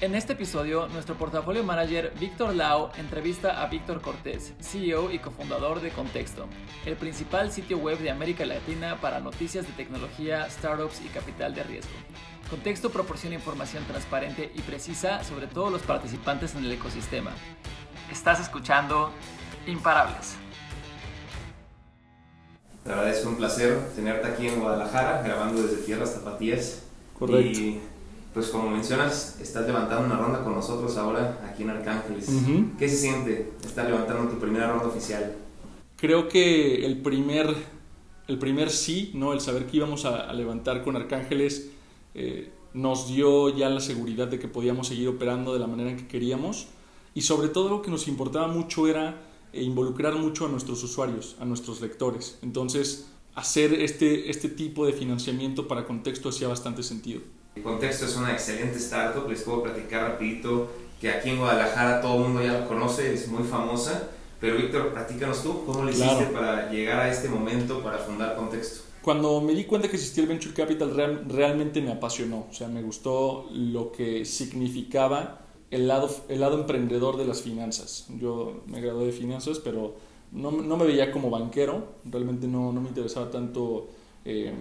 En este episodio, nuestro portafolio manager Víctor Lau entrevista a Víctor Cortés, CEO y cofundador de Contexto, el principal sitio web de América Latina para noticias de tecnología, startups y capital de riesgo. Contexto proporciona información transparente y precisa sobre todos los participantes en el ecosistema. Estás escuchando Imparables. La verdad es un placer tenerte aquí en Guadalajara, grabando desde Tierras Tapatías. Correcto. Y pues como mencionas, estás levantando una ronda con nosotros ahora aquí en Arcángeles. ¿Qué se siente estar levantando tu primera ronda oficial? Creo que el primer, el primer sí, ¿no? el saber que íbamos a, a levantar con Arcángeles, eh, nos dio ya la seguridad de que podíamos seguir operando de la manera en que queríamos. Y sobre todo lo que nos importaba mucho era eh, involucrar mucho a nuestros usuarios, a nuestros lectores. Entonces, hacer este, este tipo de financiamiento para contexto hacía bastante sentido. Contexto es una excelente startup, les puedo platicar rapidito que aquí en Guadalajara todo el mundo ya lo conoce, es muy famosa. Pero Víctor, platícanos tú, ¿cómo Claro. hiciste para llegar a este momento para fundar Contexto? Cuando me di cuenta que existía el Venture Capital, real- realmente me apasionó. O sea, me gustó lo que significaba el lado, el lado emprendedor de las finanzas. Yo me gradué de finanzas, pero no, no me veía como banquero. Realmente no, no me interesaba tanto eh,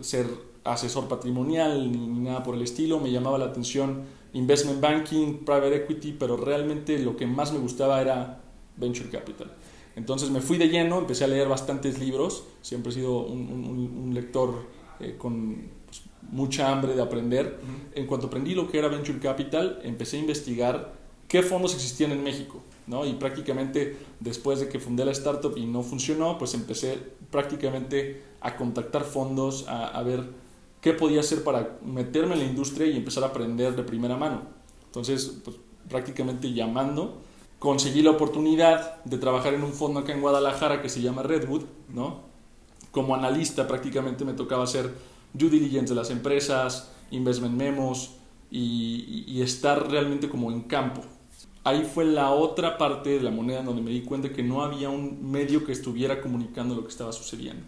ser asesor patrimonial ni, nada por el estilo. Me llamaba la atención investment banking, private equity, pero realmente lo que más me gustaba era venture capital. Entonces me fui de lleno, empecé a leer bastantes libros, siempre he sido un, un- un lector eh, con pues, mucha hambre de aprender. En cuanto aprendí lo que era Venture Capital, empecé a investigar qué fondos existían en México. ¿no? Y prácticamente después de que fundé la startup y no funcionó, pues empecé prácticamente a contactar fondos, a, a ver qué podía hacer para meterme en la industria y empezar a aprender de primera mano. Entonces, pues, prácticamente llamando, conseguí la oportunidad de trabajar en un fondo acá en Guadalajara que se llama Redwood, ¿no? Como analista prácticamente me tocaba hacer due diligence de las empresas, investment memos y, estar realmente como en campo. Ahí fue la otra parte de la moneda donde me di cuenta que no había un medio que estuviera comunicando lo que estaba sucediendo.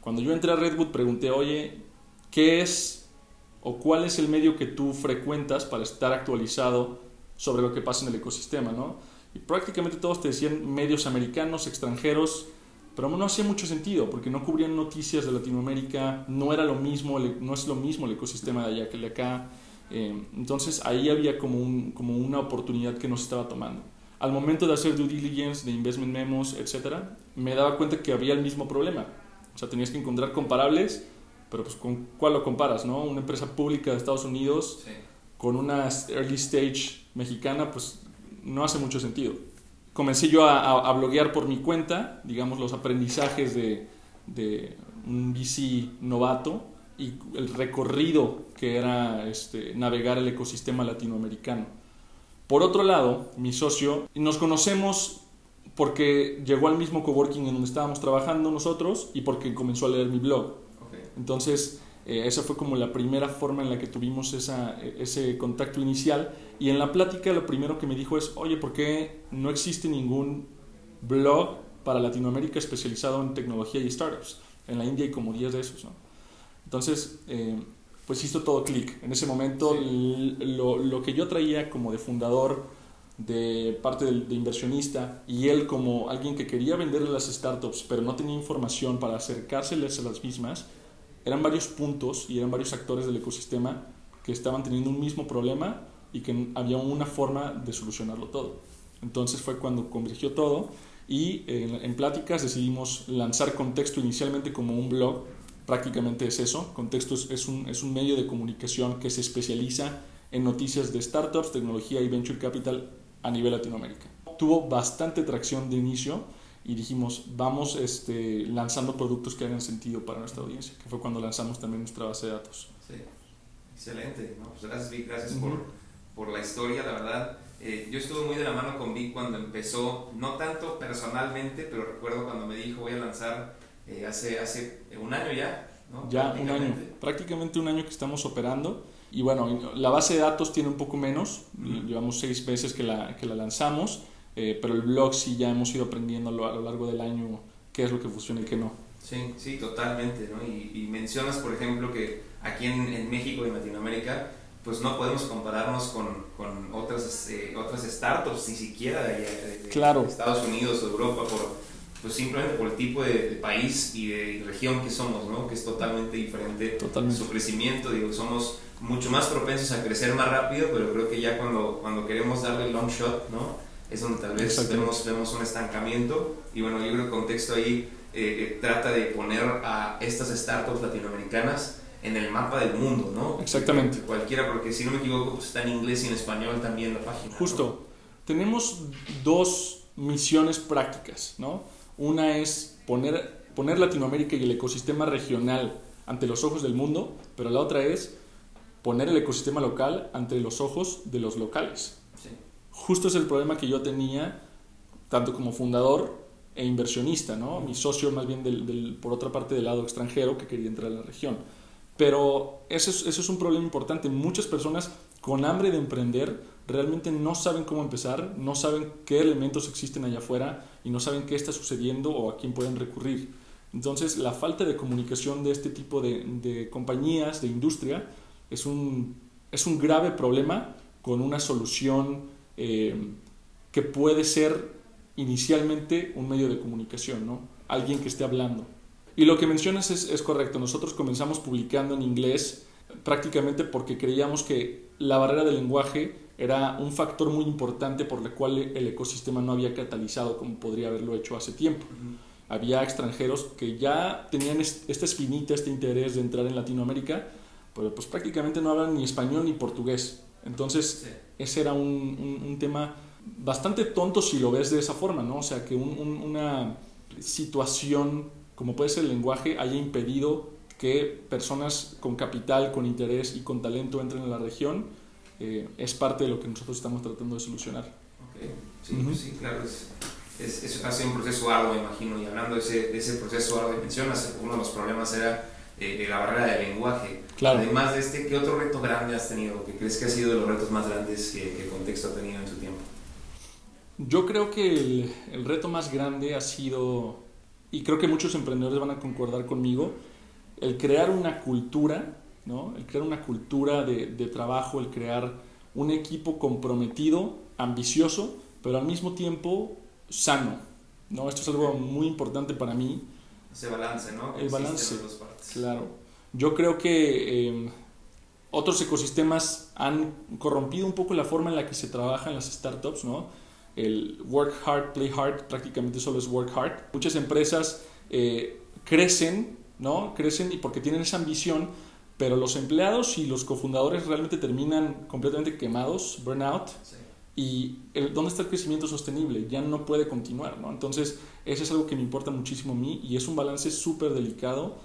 Cuando yo entré a Redwood pregunté, oye, ¿qué es o cuál es el medio que tú frecuentas para estar actualizado sobre lo que pasa en el ecosistema, ¿no? Y prácticamente todos te decían medios americanos, extranjeros, pero no hacía mucho sentido porque no cubrían noticias de Latinoamérica, no era lo mismo, el- no es lo mismo el ecosistema de allá que el de acá. Eh, entonces ahí había como, un, como una oportunidad que nos estaba tomando. Al momento de hacer due diligence, de investment memos, etcétera, me daba cuenta que había el mismo problema. O sea, tenías que encontrar comparables, pero pues con cuál lo comparas, ¿no? Una empresa pública de Estados Unidos Sí. con una early stage mexicana, pues no hace mucho sentido. Comencé yo a, a- a bloguear por mi cuenta, digamos, los aprendizajes de, de un VC novato y el recorrido que era este, navegar el ecosistema latinoamericano. Por otro lado, mi socio, nos conocemos porque llegó al mismo coworking en donde estábamos trabajando nosotros y porque comenzó a leer mi blog. Entonces, eh, esa fue como la primera forma en la que tuvimos esa, eh, ese contacto inicial. Y en la plática lo primero que me dijo es, oye, ¿por qué no existe ningún blog para Latinoamérica especializado en tecnología y startups? En la India hay como 10 de esos, ¿no? Entonces, eh, pues hizo todo clic. En ese momento, Sí. lo, lo que yo traía como de fundador, de parte del- de, inversionista, y él como alguien que quería venderle las startups, pero no tenía información para acercárseles a las mismas, eran varios puntos y eran varios actores del ecosistema que estaban teniendo un mismo problema y que había una forma de solucionarlo todo. Entonces fue cuando convergió todo y eh, en, pláticas decidimos lanzar Contexto inicialmente como un blog, prácticamente es eso. Contexto es, es un, es un medio de comunicación que se especializa en noticias de startups, tecnología y venture capital a nivel Latinoamérica. Tuvo bastante tracción de inicio y dijimos, vamos este, lanzando productos que hagan sentido para nuestra audiencia, que fue cuando lanzamos también nuestra base de datos. Sí, excelente. ¿no? Pues gracias, Vic, gracias Ujú. por, por la historia, la verdad. Eh, yo estuve muy de la mano con Vic cuando empezó, no tanto personalmente, pero recuerdo cuando me dijo voy a lanzar eh, hace, hace un año ya, ¿no? Ya un año, Prácticamente. un año que estamos operando. Y bueno, la base de datos tiene un poco menos, Ujú. llevamos seis meses que la, que la lanzamos, eh, pero el blog sí ya hemos ido aprendiendo a lo, a lo largo del año qué es lo que funciona y qué no. Sí, sí, totalmente, ¿no? Y, y mencionas, por ejemplo, que aquí en, en México y Latinoamérica, pues no podemos compararnos con, con otras, eh, otras startups, ni siquiera de, de, claro. Estados Unidos o Europa, por, pues simplemente por el tipo de, país y de región que somos, ¿no? que es totalmente diferente totalmente. su crecimiento. Digo, somos mucho más propensos a crecer más rápido, pero creo que ya cuando, cuando queremos darle el long shot, ¿no? Es donde tal vez vemos, vemos un estancamiento. Y bueno, yo creo que contexto ahí eh, eh, trata de poner a estas startups latinoamericanas en el mapa del mundo, ¿no? Exactamente. Cualquiera, porque si no me equivoco, pues está en inglés y en español también la página. Justo. Tenemos dos misiones prácticas, ¿no? Una es poner, poner Latinoamérica y el ecosistema regional ante los ojos del mundo, pero la otra es poner el ecosistema local ante los ojos de los locales. Justo es el problema que yo tenía, tanto como fundador e inversionista, ¿no? Mi socio más bien del, por otra parte del lado extranjero que quería entrar a la región. Pero eso es, eso es un problema importante. Muchas personas con hambre de emprender realmente no saben cómo empezar, no saben qué elementos existen allá afuera y no saben qué está sucediendo o a quién pueden recurrir. Entonces, la falta de comunicación de este tipo de, de compañías, de industria, es un, es un grave problema con una solución eh, que puede ser inicialmente un medio de comunicación, ¿no? Alguien que esté hablando. Y lo que mencionas es, es correcto. Nosotros comenzamos publicando en inglés prácticamente porque creíamos que la barrera del lenguaje era un factor muy importante por el cual el ecosistema no había catalizado como podría haberlo hecho hace tiempo. Uh -huh. Había extranjeros que ya tenían esta espinita, este interés de entrar en Latinoamérica, pero pues prácticamente no hablan ni español ni portugués. Entonces, sí. ese era un, un, un, tema bastante tonto si lo ves de esa forma, ¿no? O sea, que un, una situación como puede ser el lenguaje haya impedido que personas con capital, con interés y con talento entren en la región, eh, es parte de lo que nosotros estamos tratando de solucionar. Okay. Sí, uh -huh. sí, claro, es, es, es, ha sido un proceso arduo, me imagino, y hablando de ese, de ese proceso arduo que mencionas, uno de los problemas era eh, la barrera del lenguaje. Claro. Además de este, ¿qué otro reto grande has tenido? ¿Qué crees que ha sido de los retos más grandes que, que el contexto ha tenido en su tiempo? Yo creo que el, el reto más grande ha sido, y creo que muchos emprendedores van a concordar conmigo, el crear una cultura, ¿no? el crear una cultura de, de, trabajo, el crear un equipo comprometido, ambicioso, pero al mismo tiempo sano. ¿no? Esto es algo muy importante para mí. Ese balance, ¿no? el balance, claro. Yo creo que eh, otros ecosistemas han corrompido un poco la forma en la que se trabaja en las startups, ¿no? El work hard, play hard, prácticamente solo es work hard. Muchas empresas eh, crecen ¿no? Crecen y porque tienen esa ambición, pero los empleados y los cofundadores realmente terminan completamente quemados, burnout. Sí. Y el, ¿dónde está el crecimiento sostenible? Ya no puede continuar, ¿no? Entonces, eso es algo que me importa muchísimo a mí y es un balance súper delicado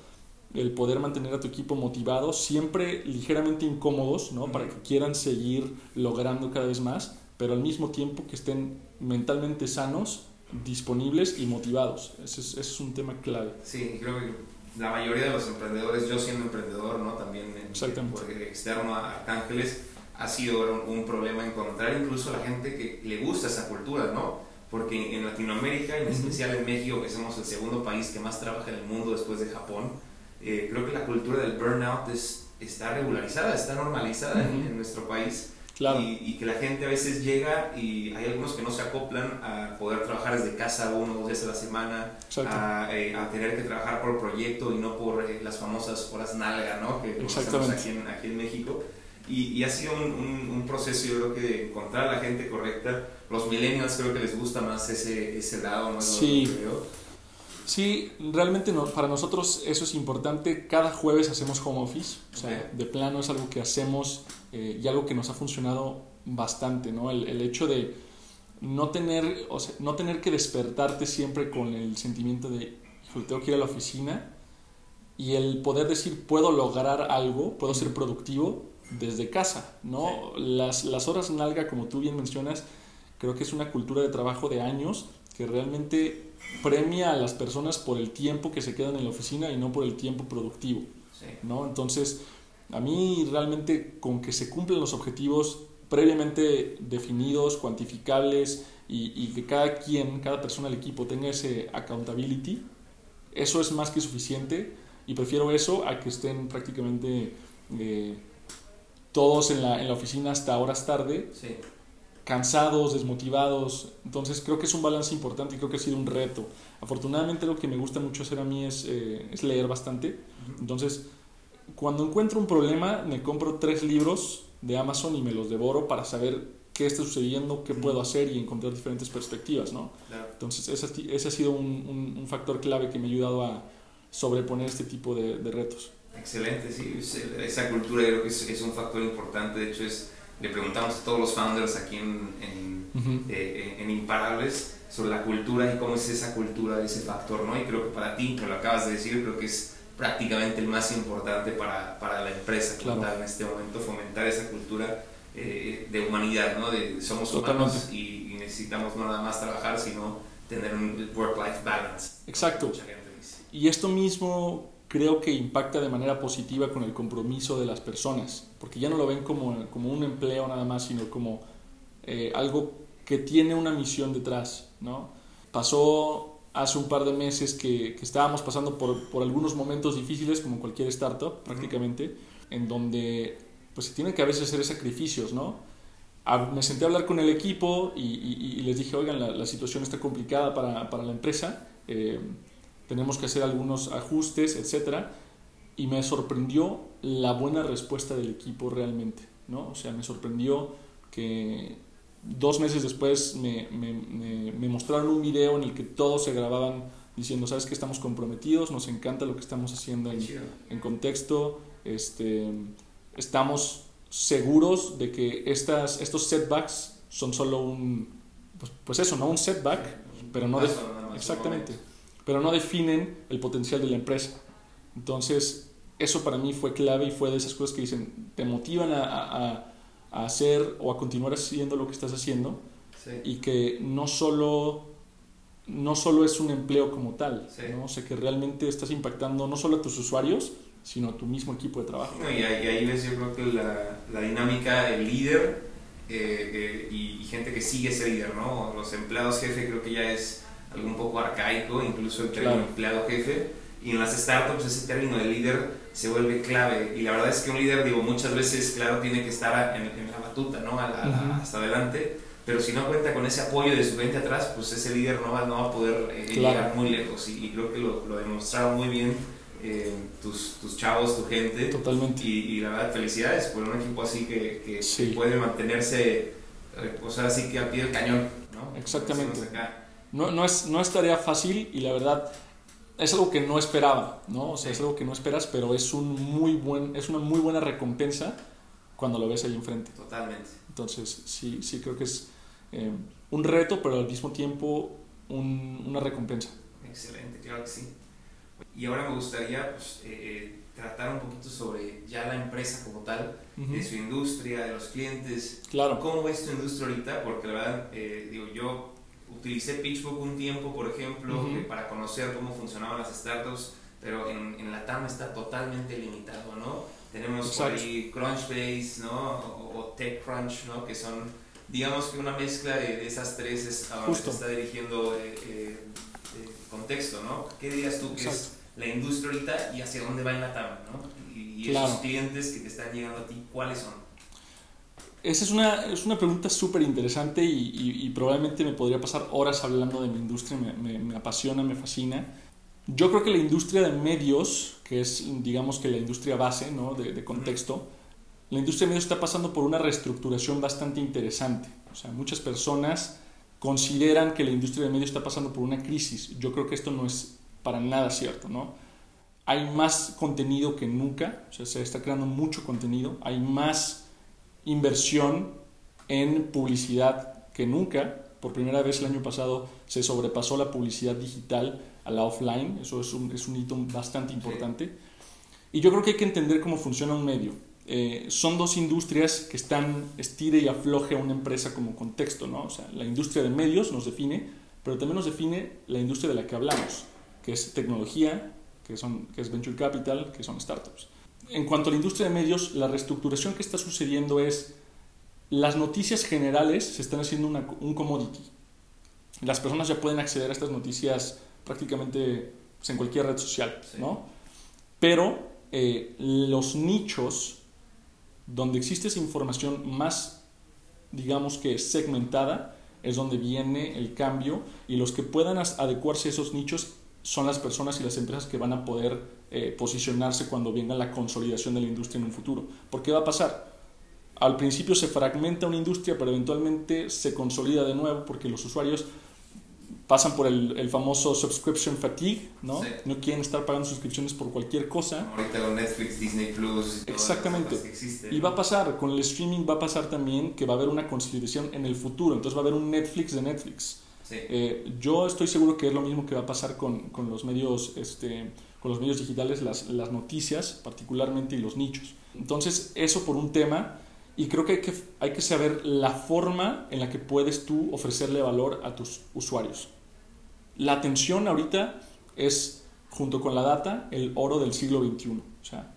el poder mantener a tu equipo motivado, siempre ligeramente incómodos, ¿no? Para que quieran seguir logrando cada vez más, pero al mismo tiempo que estén mentalmente sanos, disponibles y motivados. Ese es, ese es un tema clave. Sí, creo que la mayoría de los emprendedores, yo siendo emprendedor, ¿no? También en, externo a Arcángeles, ha sido un, un, problema encontrar incluso a la gente que le gusta esa cultura, ¿no? Porque en Latinoamérica, en especial en México, que somos el segundo país que más trabaja en el mundo después de Japón, eh, creo que la cultura del burnout es, está regularizada, está normalizada uh -huh. en, en, nuestro país. Claro. Y, y, que la gente a veces llega y hay algunos que no se acoplan a poder trabajar desde casa uno o dos días a la semana, a, eh, a, tener que trabajar por proyecto y no por eh, las famosas horas nalga, ¿no? Que conocemos aquí en, aquí en México. Y, y, ha sido un, un, un, proceso, yo creo que de encontrar a la gente correcta. Los millennials creo que les gusta más ese, ese lado, ¿no? Sí. Sí, realmente no, para nosotros eso es importante. Cada jueves hacemos home office, o sea, Okay. de plano es algo que hacemos eh, y algo que nos ha funcionado bastante, ¿no? El, el hecho de no tener, o sea, no tener que despertarte siempre con el sentimiento de, tengo que ir a la oficina y el poder decir, puedo lograr algo, puedo ser productivo desde casa, ¿no? Las, las horas nalga, como tú bien mencionas, creo que es una cultura de trabajo de años que realmente premia a las personas por el tiempo que se quedan en la oficina y no por el tiempo productivo, Sí. ¿no? Entonces, a mí realmente con que se cumplan los objetivos previamente definidos, cuantificables y, y que cada quien, cada persona del equipo tenga ese accountability, eso es más que suficiente y prefiero eso a que estén prácticamente eh, todos en la, en la oficina hasta horas tarde, cansados, desmotivados. Entonces creo que es un balance importante y creo que ha sido un reto. Afortunadamente lo que me gusta mucho hacer a mí es, eh, es leer bastante. Entonces, cuando encuentro un problema, me compro tres libros de Amazon y me los devoro para saber qué está sucediendo, qué puedo hacer y encontrar diferentes perspectivas, ¿no? Entonces, ese, ese, ha sido un, un, factor clave que me ha ayudado a sobreponer este tipo de, de retos. Excelente, sí, esa cultura creo que es, es, un factor importante, de hecho es, le preguntamos a todos los founders aquí en, en, eh, en Imparables sobre la cultura y cómo es esa cultura, ese factor, ¿no? Y creo que para ti, que lo acabas de decir, creo que es prácticamente el más importante para, para la empresa en este momento, fomentar esa cultura eh, de humanidad, ¿no? De somos humanos y, necesitamos no nada más trabajar, sino tener un work-life balance. Exacto. Y esto mismo creo que impacta de manera positiva con el compromiso de las personas, porque ya no lo ven como, como un empleo nada más, sino como eh, algo que tiene una misión detrás, ¿no? Pasó hace un par de meses que, que estábamos pasando por, por, algunos momentos difíciles, como cualquier startup prácticamente, en donde pues se tienen que a veces hacer sacrificios, ¿no? me senté a hablar con el equipo y, y, les dije, oigan, la, la, situación está complicada para, para la empresa, eh, tenemos que hacer algunos ajustes, etc. Y me sorprendió la buena respuesta del equipo realmente, ¿no? O sea, me sorprendió que dos meses después me, me, me, mostraron un video en el que todos se grababan diciendo, sabes que estamos comprometidos, nos encanta lo que estamos haciendo en, en contexto, este, estamos seguros de que estas, estos setbacks son solo un, pues, pues eso, ¿no? Un setback, pero no, exactamente, pero no definen el potencial de la empresa. Entonces, eso para mí fue clave y fue de esas cosas que dicen, te motivan a a hacer o a continuar haciendo lo que estás haciendo y que no solo no solo es un empleo como tal, ¿no? o sea que realmente estás impactando no solo a tus usuarios, sino a tu mismo equipo de trabajo. y, ahí, ves yo creo que la, la dinámica, el líder eh, eh, y, gente que sigue ese líder, ¿no? Los empleados jefe creo que ya es algo un poco arcaico, incluso el término empleado jefe, y en las startups ese término de líder se vuelve clave. Y la verdad es que un líder, digo, muchas veces, claro, tiene que estar en, la batuta, ¿no? Hasta adelante. Pero si no cuenta con ese apoyo de su gente atrás, pues ese líder no va, no va a poder eh, llegar muy lejos. Y, creo que lo, lo demostraron muy bien eh, tus, tus, chavos, tu gente. Totalmente. Y, la verdad, felicidades por un equipo así que, que, puede mantenerse, o sea, así que a pie del cañón, ¿no? Exactamente. No, no, es, no es tarea fácil y la verdad es algo que no esperaba, ¿no? O sea, es algo que no esperas, pero es, un muy buen, es una muy buena recompensa cuando lo ves ahí enfrente. Totalmente. Entonces, sí, sí creo que es eh, un reto, pero al mismo tiempo un, una recompensa. Excelente, claro que sí. Y ahora me gustaría pues, eh, eh, tratar un poquito sobre ya la empresa como tal, de su industria, de los clientes. Claro. ¿Cómo ves tu industria ahorita? Porque la verdad, digo, yo utilicé PitchBook un tiempo, por ejemplo, eh, para conocer cómo funcionaban las startups, pero en, en la TAM está totalmente limitado, ¿no? Tenemos por ahí Crunchbase, ¿no? O, TechCrunch, ¿no? Que son, digamos que una mezcla de, esas tres es a donde se está dirigiendo eh, eh, contexto, ¿no? ¿Qué dirías tú que es la industria ahorita y hacia dónde va en la TAM, ¿no? Y, y esos clientes que te están llegando a ti, ¿cuáles son? Esa es una, es una pregunta súper interesante y, probablemente me podría pasar horas hablando de mi industria, me, apasiona, me fascina. Yo creo que la industria de medios, que es digamos que la industria base ¿no? de, de contexto, la industria de medios está pasando por una reestructuración bastante interesante. O sea, muchas personas consideran que la industria de medios está pasando por una crisis. Yo creo que esto no es para nada cierto, ¿no? Hay más contenido que nunca, o sea, se está creando mucho contenido, hay más inversión en publicidad que nunca. Por primera vez el año pasado se sobrepasó la publicidad digital a la offline. Eso es un, es un hito bastante importante. Y yo creo que hay que entender cómo funciona un medio. Eh, son dos industrias que están estire y afloje a una empresa como contexto, ¿no? O sea, la industria de medios nos define, pero también nos define la industria de la que hablamos, que es tecnología, que, son, que es venture capital, que son startups en cuanto a la industria de medios, la reestructuración que está sucediendo es las noticias generales se están haciendo un commodity. Las personas ya pueden acceder a estas noticias prácticamente pues, en cualquier red social, ¿no? Pero eh, los nichos Donde existe esa información más, digamos que segmentada, es donde viene el cambio y los que puedan adecuarse a esos nichos son las personas y las empresas que van a poder eh, posicionarse cuando venga la consolidación de la industria en un futuro. ¿Por qué va a pasar? Al principio se fragmenta una industria, pero eventualmente se consolida de nuevo porque los usuarios pasan por el, el famoso subscription fatigue, ¿no? No quieren estar pagando suscripciones por cualquier cosa. Ahorita con Netflix, Disney Plus. Exactamente. Y va a pasar, con el streaming va a pasar también que va a haber una consolidación en el futuro. Entonces va a haber un Netflix de Netflix. Eh, yo estoy seguro que es lo mismo que va a pasar con, con los medios, este, con los medios digitales, las, las noticias particularmente y los nichos. Entonces eso por un tema. Y creo que hay, que hay que saber la forma en la que puedes tú ofrecerle valor a tus usuarios. La atención ahorita es, junto con la data, el oro del siglo XXI. O sea,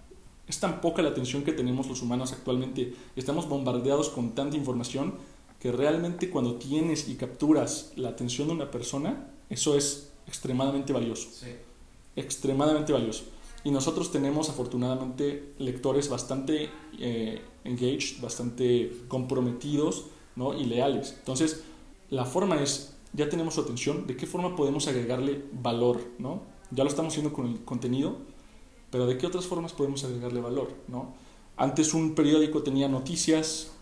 es tan poca la atención que tenemos los humanos actualmente. Estamos bombardeados con tanta información que realmente cuando tienes y capturas la atención de una persona, eso es extremadamente valioso. Sí. Extremadamente valioso. Y nosotros tenemos afortunadamente lectores bastante eh, engaged, bastante comprometidos ¿no? y leales. Entonces, la forma es ya tenemos su atención, ¿de qué forma podemos agregarle valor? ¿no? Ya lo estamos haciendo con el contenido, pero ¿de qué otras formas podemos agregarle valor? ¿no? Antes un periódico tenía noticias,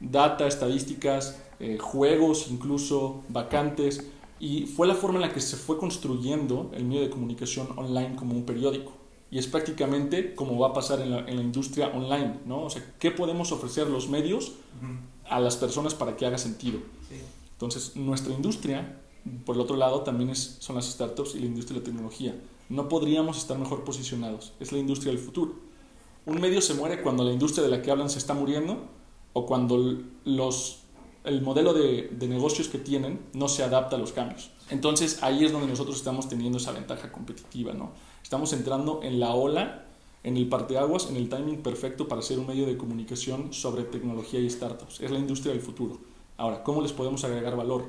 data, estadísticas, eh, juegos, incluso vacantes, y fue la forma en la que se fue construyendo el medio de comunicación online como un periódico. Y es prácticamente como va a pasar en la, en la industria online, ¿no? O sea, ¿qué podemos ofrecer los medios a las personas para que haga sentido? Sí. Entonces, nuestra industria, por el otro lado, también es, son las startups y la industria de la tecnología. No podríamos estar mejor posicionados. Es la industria del futuro. Un medio se muere cuando la industria de la que hablan se está muriendo o cuando los, el modelo de, de negocios que tienen no se adapta a los cambios. Entonces ahí es donde nosotros estamos teniendo esa ventaja competitiva. ¿no? Estamos entrando en la ola, en el parteaguas, en el timing perfecto para ser un medio de comunicación sobre tecnología y startups. Es la industria del futuro. Ahora, ¿cómo les podemos agregar valor?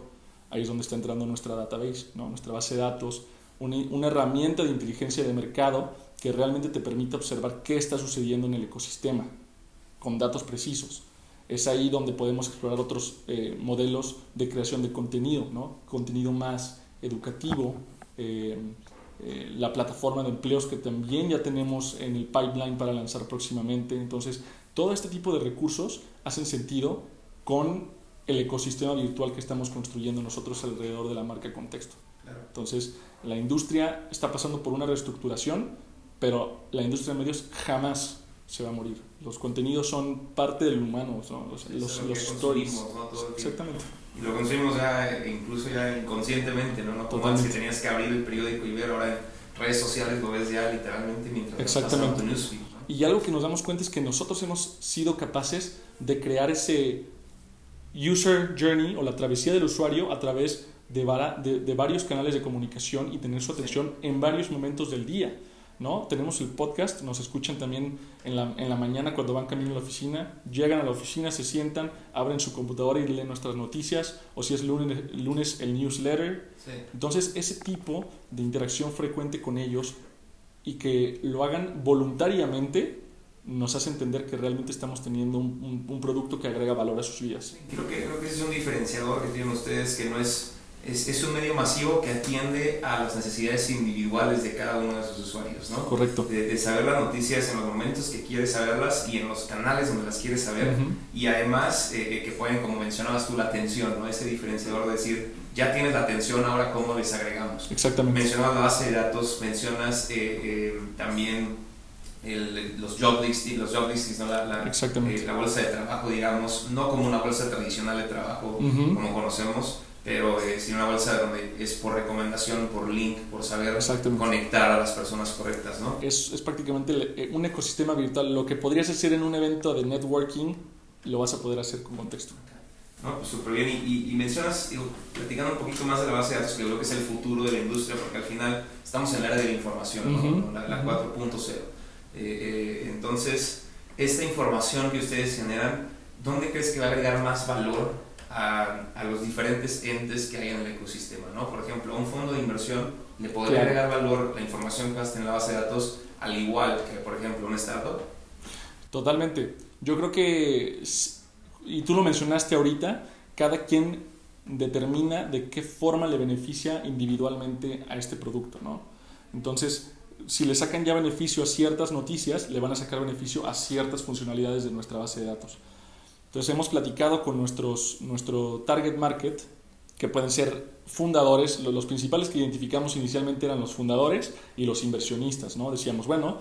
Ahí es donde está entrando nuestra database, ¿no? nuestra base de datos, una, una herramienta de inteligencia de mercado que realmente te permite observar qué está sucediendo en el ecosistema con datos precisos. Es ahí donde podemos explorar otros eh, modelos de creación de contenido, ¿no? contenido más educativo, eh, eh, la plataforma de empleos que también ya tenemos en el pipeline para lanzar próximamente. Entonces, todo este tipo de recursos hacen sentido con el ecosistema virtual que estamos construyendo nosotros alrededor de la marca Contexto. Entonces, la industria está pasando por una reestructuración, pero la industria de medios jamás se va a morir. Los contenidos son parte del humano, los, los, stories. Exactamente. Y lo consumimos ya, incluso ya inconscientemente, ¿no? No como antes que tenías que abrir el periódico y ver, ahora en redes sociales lo ves ya literalmente mientras Exactamente. tu newsfeed. Y algo que nos damos cuenta es que nosotros hemos sido capaces de crear ese user journey o la travesía del usuario a través de, de, varios canales de comunicación y tener su atención en varios momentos del día. ¿No? Tenemos el podcast, nos escuchan también en la, en la, mañana cuando van camino a la oficina, llegan a la oficina, se sientan, abren su computadora y leen nuestras noticias, o si es lunes, lunes el newsletter. Entonces, ese tipo de interacción frecuente con ellos y que lo hagan voluntariamente nos hace entender que realmente estamos teniendo un, un, producto que agrega valor a sus vidas. Creo que, creo que ese es un diferenciador que tienen ustedes, que no es, es, es, un medio masivo que atiende a las necesidades individuales de cada uno de sus usuarios, ¿no? Correcto. De, saber las noticias en los momentos que quieres saberlas y en los canales donde las quieres saber. Y además eh, que pueden, como mencionabas tú, la atención, ¿no? Ese diferenciador de decir, ya tienes la atención, ahora cómo les agregamos. Exactamente. Mencionabas la base de datos, mencionas eh, eh, también el, los job listings, los job listings ¿no? la, la, eh, la, bolsa de trabajo, digamos, no como una bolsa tradicional de trabajo como conocemos, pero eh, una bolsa donde es por recomendación, por link, por saber conectar a las personas correctas, ¿no? Es, es prácticamente eh, un ecosistema virtual. Lo que podrías hacer en un evento de networking, lo vas a poder hacer con contexto. No, pues súper bien. Y, y, mencionas, digo, platicando un poquito más de la base de datos, que creo que es el futuro de la industria, porque al final estamos en el área de la información, ¿no? la, la 4.0. Eh, eh, entonces, esta información que ustedes generan, ¿dónde crees que va a agregar más valor a, a los diferentes entes que hay en el ecosistema? ¿no? Por ejemplo, a un fondo de inversión le podría agregar valor la información que está en la base de datos al igual que, por ejemplo, un startup. Totalmente. Yo creo que, y tú lo mencionaste ahorita, cada quien determina de qué forma le beneficia individualmente a este producto, ¿no? Entonces, si le sacan ya beneficio a ciertas noticias, le van a sacar beneficio a ciertas funcionalidades de nuestra base de datos. Entonces hemos platicado con nuestros, nuestro target market, que pueden ser fundadores, los principales que identificamos inicialmente eran los fundadores y los inversionistas, ¿no? Decíamos, bueno,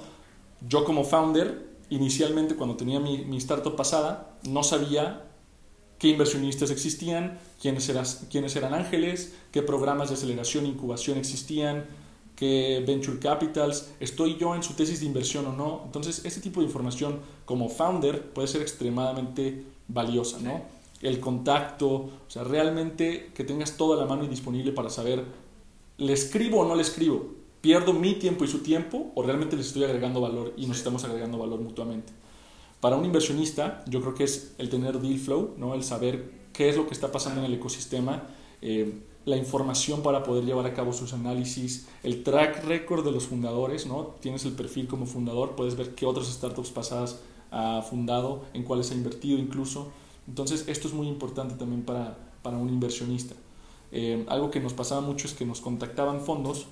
yo como founder, inicialmente cuando tenía mi, mi startup pasada, no sabía qué inversionistas existían, quiénes, eran, quiénes eran ángeles, qué programas de aceleración e incubación existían, qué venture capitals, estoy yo en su tesis de inversión o no. Entonces, este tipo de información como founder puede ser extremadamente valiosa, ¿no? El contacto, o sea, realmente que tengas toda la mano y disponible para saber, ¿le escribo o no le escribo? ¿Pierdo mi tiempo y su tiempo o realmente les estoy agregando valor y nos estamos agregando valor mutuamente? Para un inversionista, yo creo que es el tener deal flow, ¿no? el saber qué es lo que está pasando en el ecosistema, eh, la información para poder llevar a cabo sus análisis, el track record de los fundadores, ¿no? tienes el perfil como fundador, puedes ver qué otras startups pasadas ha fundado, en cuáles ha invertido incluso. Entonces, esto es muy importante también para, para un inversionista. Eh, algo que nos pasaba mucho es que nos contactaban fondos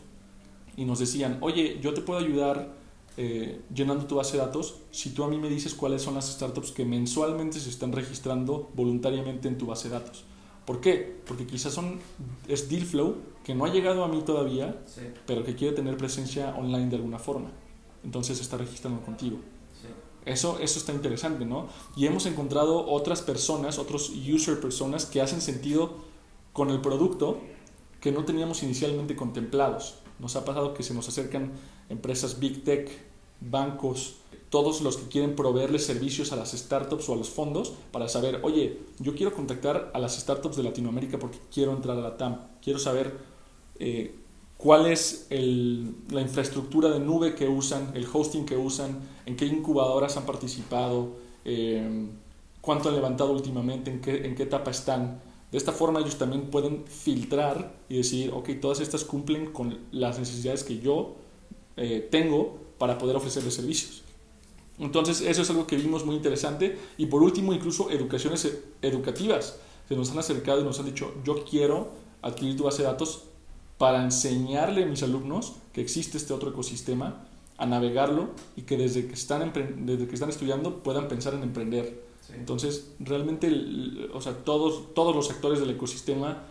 y nos decían, oye, yo te puedo ayudar eh, llenando tu base de datos si tú a mí me dices cuáles son las startups que mensualmente se están registrando voluntariamente en tu base de datos. ¿Por qué? Porque quizás son, es deal flow que no ha llegado a mí todavía, pero que quiere tener presencia online de alguna forma. Entonces está registrando contigo. Eso, eso está interesante, ¿no? Y hemos encontrado otras personas, otros user personas que hacen sentido con el producto que no teníamos inicialmente contemplados. Nos ha pasado que se nos acercan empresas big tech, bancos, todos los que quieren proveerles servicios a las startups o a los fondos para saber, oye, yo quiero contactar a las startups de Latinoamérica porque quiero entrar a la TAM, quiero saber eh, cuál es la infraestructura de nube que usan, el hosting que usan, en qué incubadoras han participado, eh, cuánto han levantado últimamente, en qué, en qué etapa están. De esta forma ellos también pueden filtrar y decir, ok, todas estas cumplen con las necesidades que yo eh, tengo para poder ofrecerles servicios. Entonces eso es algo que vimos muy interesante. Y por último, incluso educaciones educativas. Se nos han acercado y nos han dicho, yo quiero adquirir tu base de datos para enseñarle a mis alumnos que existe este otro ecosistema, a navegarlo y que desde que están, desde que están estudiando puedan pensar en emprender. Entonces, realmente, o sea, todos, todos los sectores del ecosistema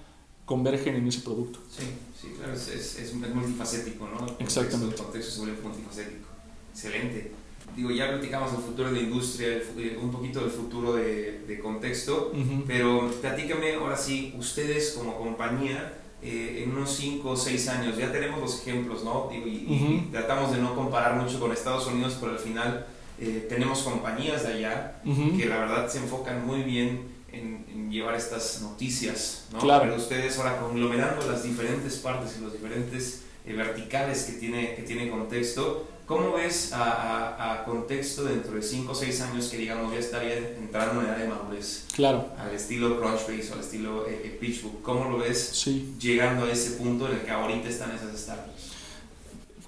convergen en ese producto. Sí, sí, claro, es, es, es multifacético, ¿no? Exactamente. El contexto se vuelve multifacético. Excelente. Digo, ya platicamos del futuro de la industria, eh, un poquito del futuro de, de contexto, pero platícame ahora sí, ustedes como compañía, eh, en unos 5 o 6 años, ya tenemos los ejemplos, ¿no? Y, tratamos de no comparar mucho con Estados Unidos, pero al final eh, tenemos compañías de allá que la verdad se enfocan muy bien en, llevar estas noticias, ¿no? Claro. Pero ustedes ahora conglomerando las diferentes partes y los diferentes eh, verticales que tiene, que tiene contexto, ¿Cómo ves a, a, contexto dentro de 5 o 6 años que digamos ya estaría entrando en edad de madurez? Claro. Al estilo Crunchbase o al estilo eh, eh, PitchBook. ¿Cómo lo ves sí. llegando a ese punto en el que ahorita están esas startups?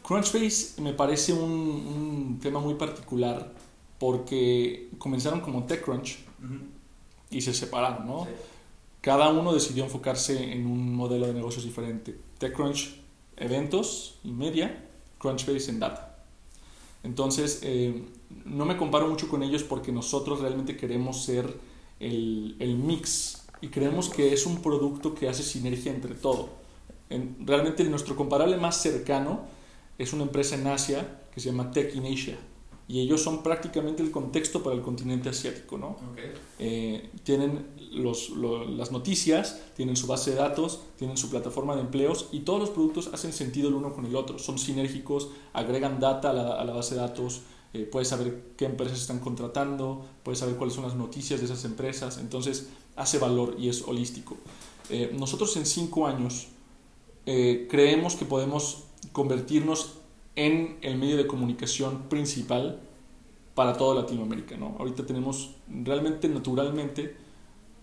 Crunchbase me parece un, un tema muy particular porque comenzaron como TechCrunch y se separaron, ¿no? Cada uno decidió enfocarse en un modelo de negocios diferente. TechCrunch, eventos y media, Crunchbase en data. Entonces, eh, no me comparo mucho con ellos porque nosotros realmente queremos ser el, el, mix y creemos que es un producto que hace sinergia entre todo. En, realmente nuestro comparable más cercano es una empresa en Asia que se llama Tech in Asia y ellos son prácticamente el contexto para el continente asiático. ¿no? Eh, tienen los, las noticias, tienen su base de datos, tienen su plataforma de empleos y todos los productos hacen sentido el uno con el otro, son sinérgicos, agregan data a la, base de datos, eh, puedes saber qué empresas están contratando, puedes saber cuáles son las noticias de esas empresas, entonces hace valor y es holístico. Eh, nosotros en cinco años creemos que podemos convertirnos en el medio de comunicación principal para toda Latinoamérica. ¿no? Ahorita tenemos realmente, naturalmente,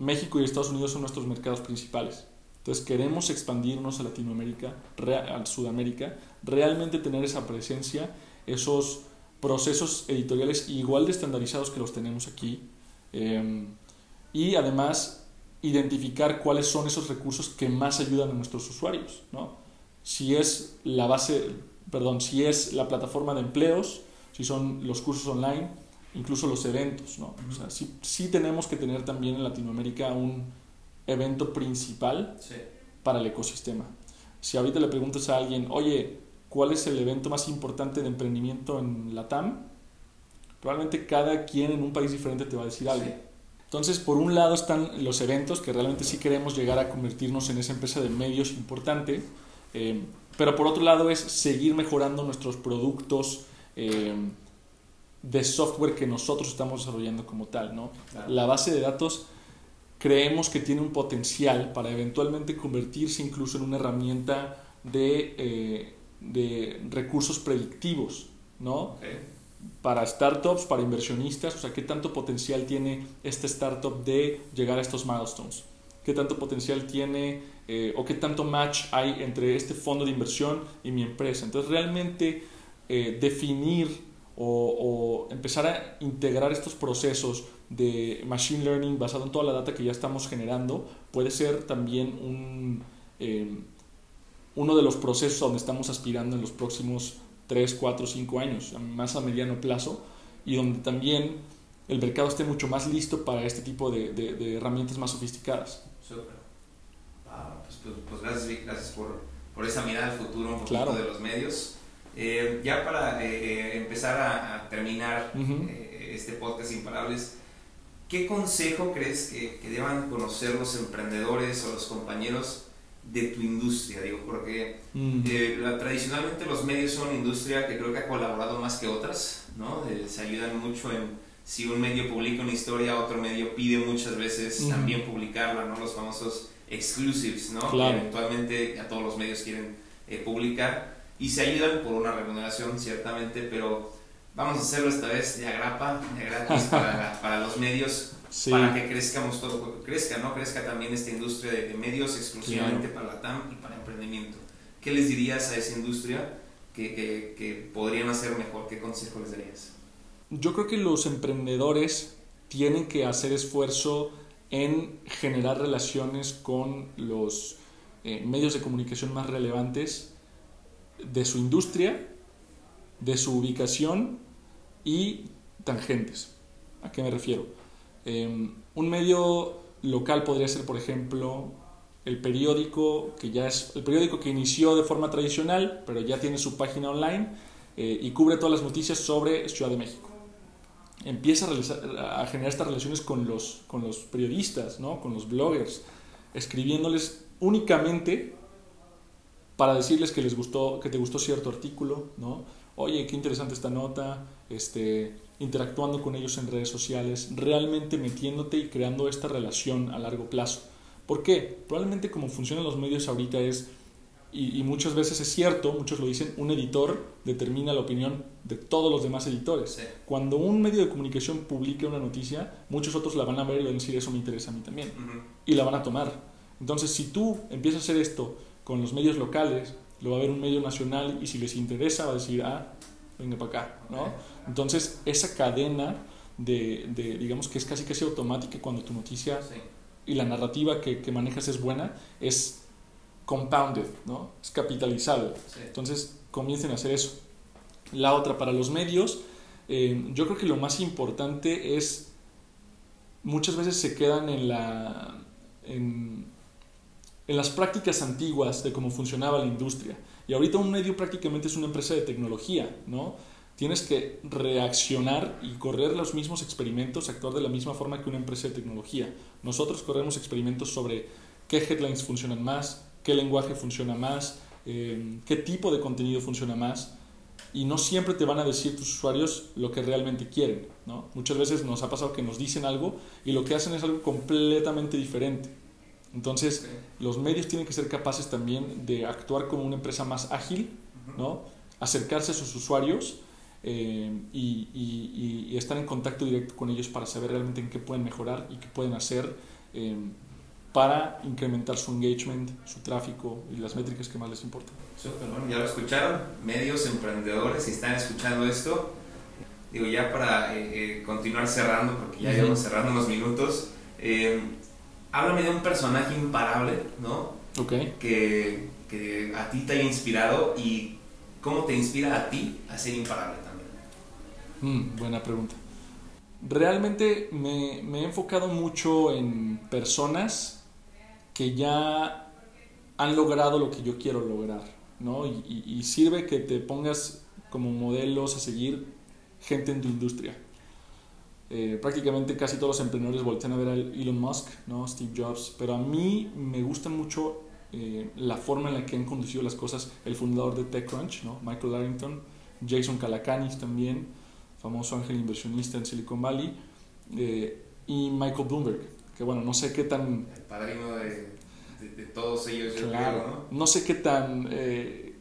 México y Estados Unidos son nuestros mercados principales. Entonces queremos expandirnos a Latinoamérica, a Sudamérica, realmente tener esa presencia, esos procesos editoriales igual de estandarizados que los tenemos aquí. Em, y además identificar cuáles son esos recursos que más ayudan a nuestros usuarios, ¿no? Si es la base, perdón, si es la plataforma de empleos, si son los cursos online, incluso los eventos, ¿no? O sea, sí, sí, tenemos que tener también en Latinoamérica un evento principal para el ecosistema. Si ahorita le preguntas a alguien, oye, ¿cuál es el evento más importante de emprendimiento en la TAM? Probablemente cada quien en un país diferente te va a decir algo. Entonces, por un lado están los eventos, que realmente sí queremos llegar a convertirnos en esa empresa de medios importante, eh, pero por otro lado es seguir mejorando nuestros productos eh, de software que nosotros estamos desarrollando como tal. ¿no? La base de datos creemos que tiene un potencial para eventualmente convertirse incluso en una herramienta de, eh, de recursos predictivos. ¿no? para startups, para inversionistas, o sea, qué tanto potencial tiene este startup de llegar a estos milestones, qué tanto potencial tiene eh, o qué tanto match hay entre este fondo de inversión y mi empresa. Entonces, realmente eh, definir o, empezar a integrar estos procesos de machine learning basado en toda la data que ya estamos generando puede ser también un, eh, uno de los procesos donde estamos aspirando en los próximos 3, 4, 5 años, más a mediano plazo, y donde también el mercado esté mucho más listo para este tipo de, de, herramientas más sofisticadas. Súper. Pues, pues, pues, gracias, Vic, gracias por, por, esa mirada al futuro un poquito de los medios. Eh, ya para eh, eh, empezar a, terminar este podcast Imparables, ¿qué consejo crees que, que deban conocer los emprendedores o los compañeros de tu industria, digo, porque mm. eh, tradicionalmente los medios son una industria que creo que ha colaborado más que otras, ¿no? se ayudan mucho en, si un medio publica una historia, otro medio pide muchas veces también publicarla, ¿no? Los famosos exclusives, ¿no? Que eventualmente a todos los medios quieren eh, publicar y se ayudan por una remuneración, ciertamente, pero vamos a hacerlo esta vez de agrapa, de gratis para, para los medios para que crezcamos todo, crezca, ¿no? Crezca también esta industria de, medios exclusivamente para la TAM y para emprendimiento. ¿Qué les dirías a esa industria que, que, que podrían hacer mejor? ¿Qué consejo les darías? Yo creo que los emprendedores tienen que hacer esfuerzo en generar relaciones con los eh, medios de comunicación más relevantes de su industria, de su ubicación y tangentes. ¿A qué me refiero? Em, un medio local podría ser, por ejemplo, el periódico que ya es el periódico que inició de forma tradicional, pero ya tiene su página online eh, y cubre todas las noticias sobre Ciudad de México. Empieza a, generar estas relaciones con los, con los periodistas, ¿no? con los bloggers, escribiéndoles únicamente para decirles que les gustó, que te gustó cierto artículo, ¿no? Oye, qué interesante esta nota, este, interactuando con ellos en redes sociales, realmente metiéndote y creando esta relación a largo plazo. ¿Por qué? Probablemente como funcionan los medios ahorita es, y, muchas veces es cierto, muchos lo dicen, un editor determina la opinión de todos los demás editores. Cuando un medio de comunicación publica una noticia, muchos otros la van a ver y van a decir, eso me interesa a mí también. Y la van a tomar. Entonces, si tú empiezas a hacer esto con los medios locales, lo va a ver un medio nacional y si les interesa va a decir, ah, venga para acá, ¿no? Entonces, esa cadena de, de, digamos que es casi casi automática cuando tu noticia y la narrativa que, que, manejas es buena, es compounded, ¿no? Es capitalizable. Entonces, comiencen a hacer eso. La otra, para los medios, eh, yo creo que lo más importante es, muchas veces se quedan en la... En, en las prácticas antiguas de cómo funcionaba la industria. Y ahorita un medio prácticamente es una empresa de tecnología, ¿no? Tienes que reaccionar y correr los mismos experimentos, actuar de la misma forma que una empresa de tecnología. Nosotros corremos experimentos sobre qué headlines funcionan más, qué lenguaje funciona más, eh, qué tipo de contenido funciona más. Y no siempre te van a decir tus usuarios lo que realmente quieren. ¿no? Muchas veces nos ha pasado que nos dicen algo y lo que hacen es algo completamente diferente. Entonces, los medios tienen que ser capaces también de actuar como una empresa más ágil, ¿no? acercarse a sus usuarios eh, y, estar en contacto directo con ellos para saber realmente en qué pueden mejorar y qué pueden hacer eh, para incrementar su engagement, su tráfico y las métricas que más les importan. ya lo escucharon, medios, emprendedores, si están escuchando esto, digo, ya para eh, continuar cerrando, porque ya llevamos cerrando unos minutos, háblame de un personaje imparable, ¿no? Ok. Que, que a ti te haya inspirado y cómo te inspira a ti a ser imparable también. Mm, buena pregunta. Realmente me, me, he enfocado mucho en personas que ya han logrado lo que yo quiero lograr, ¿no? Y, y, sirve que te pongas como modelos a seguir gente en tu industria. Eh, prácticamente casi todos los emprendedores voltean a ver a Elon Musk, ¿no? Steve Jobs, pero a mí me gusta mucho eh, la forma en la que han conducido las cosas el fundador de TechCrunch, ¿no? Michael Arrington, Jason Calacanis también, famoso ángel inversionista en Silicon Valley, eh, y Michael Bloomberg, que bueno, no sé qué tan... El padrino de, de, todos ellos, claro, ¿no? No sé qué tan eh,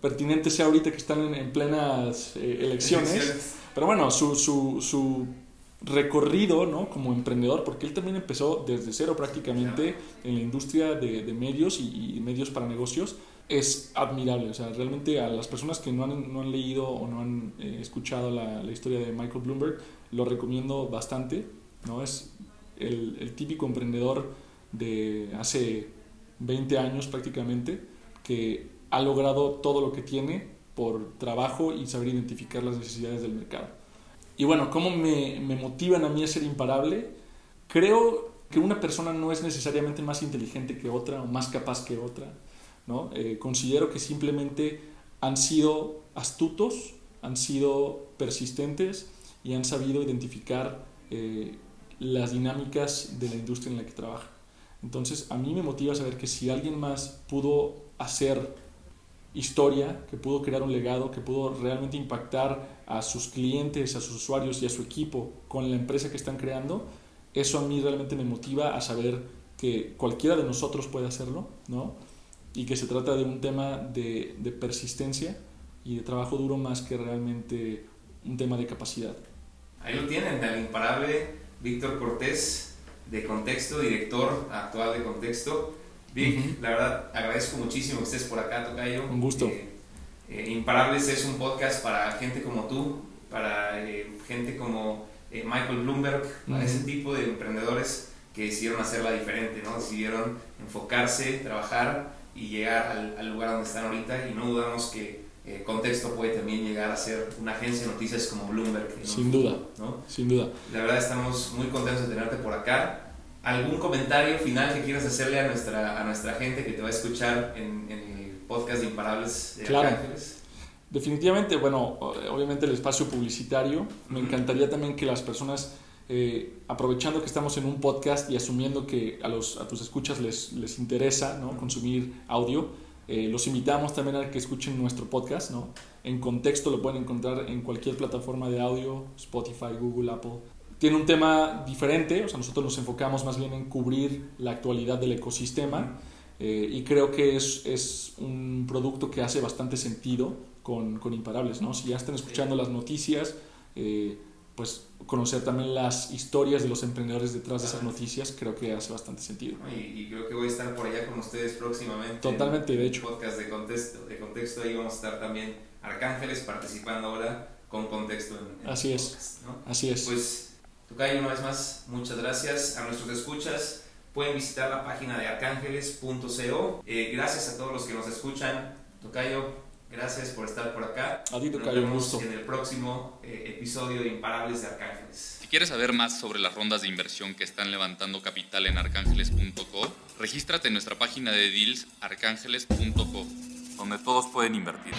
pertinente sea ahorita que están en, plenas elecciones, pero bueno, su, su, su recorrido ¿no? como emprendedor, porque él también empezó desde cero prácticamente en la industria de, medios y, medios para negocios, es admirable. O sea, realmente a las personas que no han, no han leído o no han eh, escuchado la, la, historia de Michael Bloomberg, lo recomiendo bastante. ¿no? Es el, el típico emprendedor de hace 20 años prácticamente, que ha logrado todo lo que tiene por trabajo y saber identificar las necesidades del mercado. Y bueno, ¿cómo me, me motivan a mí a ser imparable? Creo que una persona no es necesariamente más inteligente que otra o más capaz que otra. ¿no? Eh, considero que simplemente han sido astutos, han sido persistentes y han sabido identificar eh, las dinámicas de la industria en la que trabaja. Entonces, a mí me motiva saber que si alguien más pudo hacer historia, que pudo crear un legado, que pudo realmente impactar a sus clientes, a sus usuarios y a su equipo con la empresa que están creando, eso a mí realmente me motiva a saber que cualquiera de nosotros puede hacerlo, ¿no? Y que se trata de un tema de, de persistencia y de trabajo duro más que realmente un tema de capacidad. Ahí lo tienen, el imparable Víctor Cortés de Contexto, director actual de Contexto. Vic, la verdad agradezco muchísimo que estés por acá, Tocayo. Un gusto. Eh, eh, Imparables es un podcast para gente como tú, para eh, gente como Michael Bloomberg, para ese tipo de emprendedores que decidieron hacerla diferente, ¿no? Decidieron enfocarse, trabajar y llegar al, lugar donde están ahorita y no dudamos que Contexto puede también llegar a ser una agencia de noticias como Bloomberg. Sin duda, ¿no? sin duda. La verdad estamos muy contentos de tenerte por acá. ¿Algún comentario final que quieras hacerle a nuestra, a nuestra gente que te va a escuchar en, el podcast de Imparables de claro. Definitivamente, bueno, obviamente el espacio publicitario. Me encantaría también que las personas, eh, aprovechando que estamos en un podcast y asumiendo que a, los, a tus escuchas les, les interesa ¿no? consumir audio, eh, los invitamos también a que escuchen nuestro podcast. ¿no? En contexto lo pueden encontrar en cualquier plataforma de audio, Spotify, Google, Apple tiene un tema diferente, o sea, nosotros nos enfocamos más bien en cubrir la actualidad del ecosistema eh, y creo que es, es, un producto que hace bastante sentido con, con, Imparables, ¿no? Si ya están escuchando las noticias, eh, pues conocer también las historias de los emprendedores detrás de esas noticias creo que hace bastante sentido. Y, creo que voy a estar por allá con ustedes próximamente. Totalmente, de hecho. Podcast de contexto, de contexto, ahí vamos a estar también Arcángeles participando ahora con contexto en, Así es. Así es. Pues Tocayo, una vez más, muchas gracias a nuestros escuchas. Pueden visitar la página de arcángeles.co. Eh, gracias a todos los que nos escuchan. Tocayo, gracias por estar por acá. A ti, Tocayo, un gusto. En el próximo eh, episodio de Imparables de Arcángeles. Si quieres saber más sobre las rondas de inversión que están levantando capital en arcángeles.co, regístrate en nuestra página de deals arcángeles.co, donde todos pueden invertir.